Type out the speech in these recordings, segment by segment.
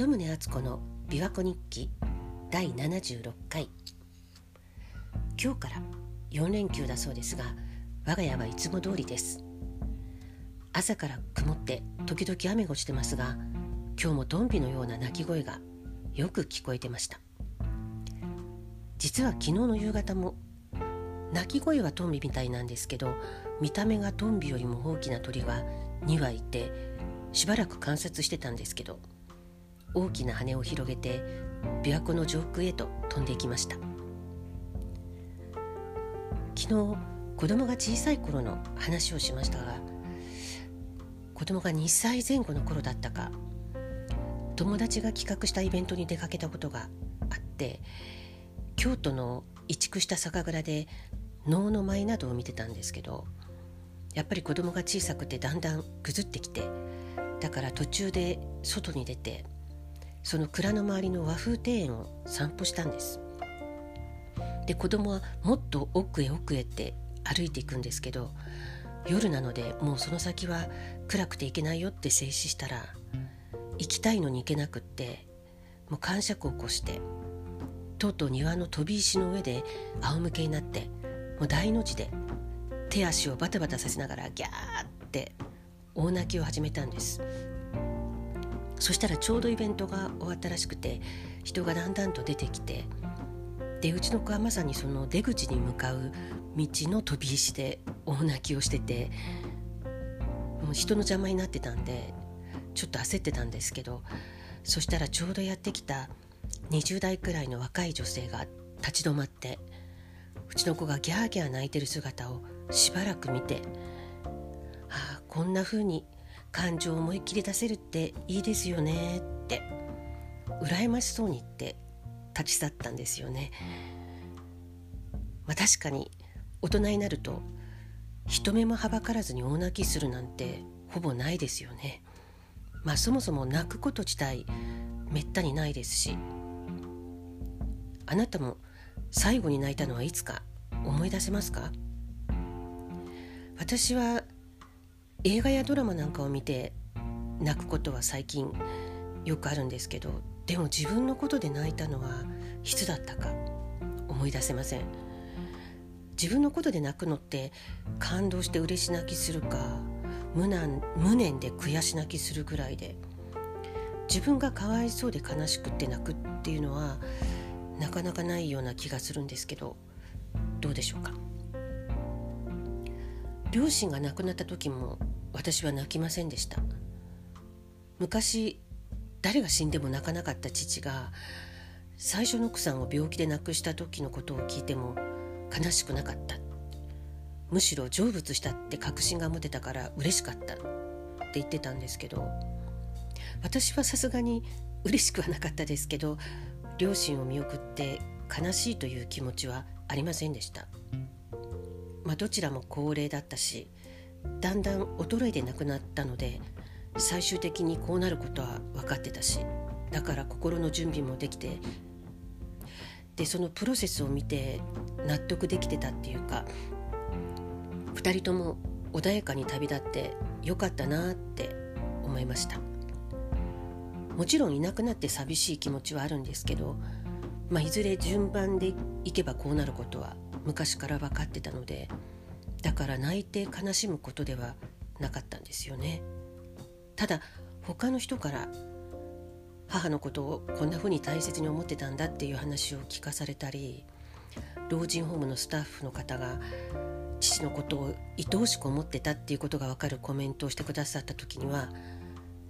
鳩宗敦子の琵琶湖日記第76回。今日から4連休だそうですが我が家はいつも通りです。朝から曇って時々雨が落ちてますが今日もドンビのような鳴き声がよく聞こえてました。実は昨日の夕方も鳴き声はトンビみたいなんですけど見た目がトンビよりも大きな鳥が2羽いてしばらく観察してたんですけど大きな羽を広げて琵琶湖の上空へと飛んでいきました。昨日子供が小さい頃の話をしましたが子供が2歳前後の頃だったか友達が企画したイベントに出かけたことがあって京都の移築した酒蔵で能の舞などを見てたんですけどやっぱり子供が小さくてだんだんぐずってきてだから途中で外に出てその蔵の周りの和風庭園を散歩したんです。で子供はもっと奥へ奥へって歩いていくんですけど夜なのでもうその先は暗くて行けないよって静止したら行きたいのに行けなくってもう感触を起こしてとうとう庭の飛び石の上で仰向けになってもう大の字で手足をバタバタさせながらギャーって大泣きを始めたんです。そしたらちょうどイベントが終わったらしくて人がだんだんと出てきてでうちの子はまさにその出口に向かう道の飛び石で大泣きをしててもう人の邪魔になってたんでちょっと焦ってたんですけどそしたらちょうどやってきた20代くらいの若い女性が立ち止まってうちの子がギャーギャー泣いてる姿をしばらく見てああこんな風に感情を思いっきり出せるっていいですよねって羨ましそうに言って立ち去ったんですよね。まあ、確かに大人になると人目もはばからずに大泣きするなんてほぼないですよね。まあそもそも泣くこと自体めったにないですしあなたも最後に泣いたのはいつか思い出せますか？私は映画やドラマなんかを見て泣くことは最近よくあるんですけどでも自分のことで泣いたのはいつだったか思い出せません。自分のことで泣くのって感動して嬉し泣きするか無難無念で悔し泣きするぐらいで自分がかわいそうで悲しくって泣くっていうのはなかなかないような気がするんですけどどうでしょうか？両親が亡くなった時も私は泣きませんでした。昔誰が死んでも泣かなかった父が最初の奥さんを病気で亡くした時のことを聞いても悲しくなかった。むしろ成仏したって確信が持てたから嬉しかった。って言ってたんですけど私はさすがに嬉しくはなかったですけど両親を見送って悲しいという気持ちはありませんでした、まあ、どちらも高齢だったしだんだん衰えてなくなったので最終的にこうなることは分かってたしだから心の準備もできてでそのプロセスを見て納得できてたっていうか2人とも穏やかに旅立ってよかったなって思いました。もちろんいなくなって寂しい気持ちはあるんですけど、まあ、いずれ順番でいけばこうなることは昔から分かってたのでだから泣いて悲しむことではなかったんですよね。ただ他の人から母のことをこんな風に大切に思ってたんだっていう話を聞かされたり老人ホームのスタッフの方が父のことを愛おしく思ってたっていうことが分かるコメントをしてくださった時には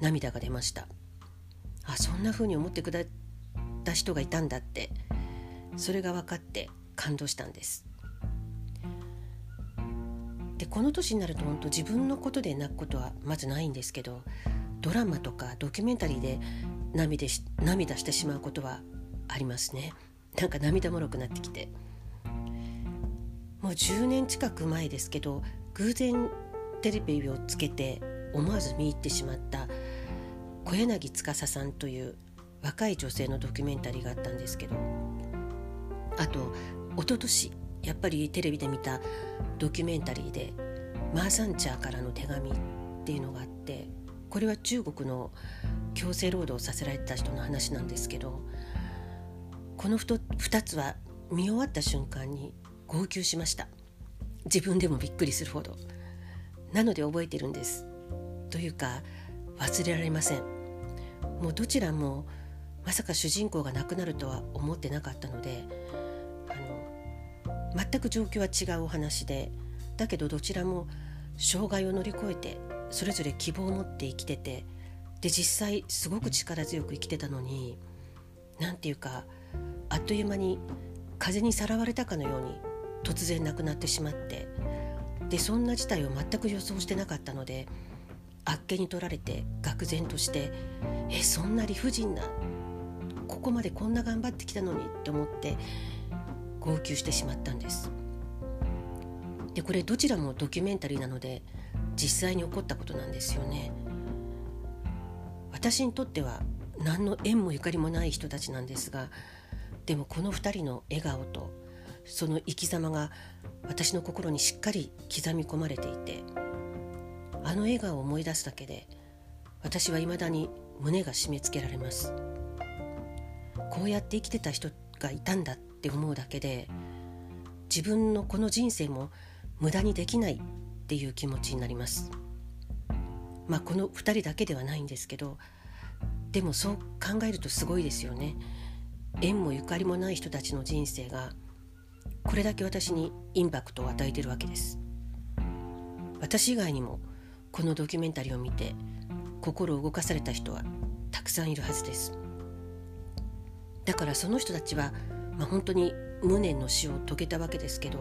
涙が出ました。あそんな風に思ってくれた人がいたんだってそれが分かって感動したんです。でこの年になると本当自分のことで泣くことはまずないんですけどドラマとかドキュメンタリーで涙し涙してしまうことはありますね。なんか涙もろくなってきて。もう10年近く前ですけど偶然テレビをつけて思わず見入ってしまった小柳司さんという若い女性のドキュメンタリーがあったんですけどあと一昨年やっぱりテレビで見たドキュメンタリーでマーサンチャーからの手紙っていうのがあってこれは中国の強制労働をさせられた人の話なんですけどこの 2, 2つは見終わった瞬間に号泣しました。自分でもびっくりするほど。なので覚えてるんです。というか忘れられません。もうどちらもまさか主人公が亡くなるとは思ってなかったので全く状況は違うお話でだけどどちらも障害を乗り越えてそれぞれ希望を持って生きててで実際すごく力強く生きてたのに何て言うかあっという間に風にさらわれたかのように突然亡くなってしまってでそんな事態を全く予想してなかったのであっけに取られて愕然としてえそんな理不尽なここまでこんな頑張ってきたのにって思って号泣してしまったんです。でこれどちらもドキュメンタリーなので実際に起こったことなんですよね。私にとっては何の縁もゆかりもない人たちなんですがでもこの2人の笑顔とその生き様が私の心にしっかり刻み込まれていてあの笑顔を思い出すだけで私は未だに胸が締め付けられます。こうやって生きてた人がいたんだって思うだけで自分のこの人生も無駄にできないっていう気持ちになります。まあこの2人だけではないんですけどでもそう考えるとすごいですよね。縁もゆかりもない人たちの人生がこれだけ私にインパクトを与えてるわけです。私以外にもこのドキュメンタリーを見て心を動かされた人はたくさんいるはずです。だからその人たちは、まあ、本当に無念の死を遂げたわけですけど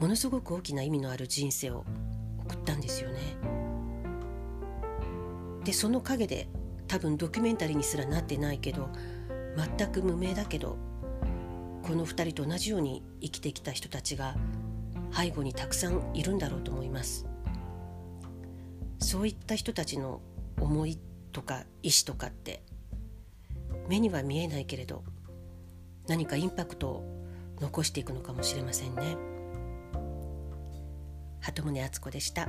ものすごく大きな意味のある人生を送ったんですよね。でその陰で多分ドキュメンタリーにすらなってないけど全く無名だけどこの2人と同じように生きてきた人たちが背後にたくさんいるんだろうと思います。そういった人たちの思いとか意志とかって目には見えないけれど何かインパクトを残していくのかもしれませんね鳩宗敦子でした。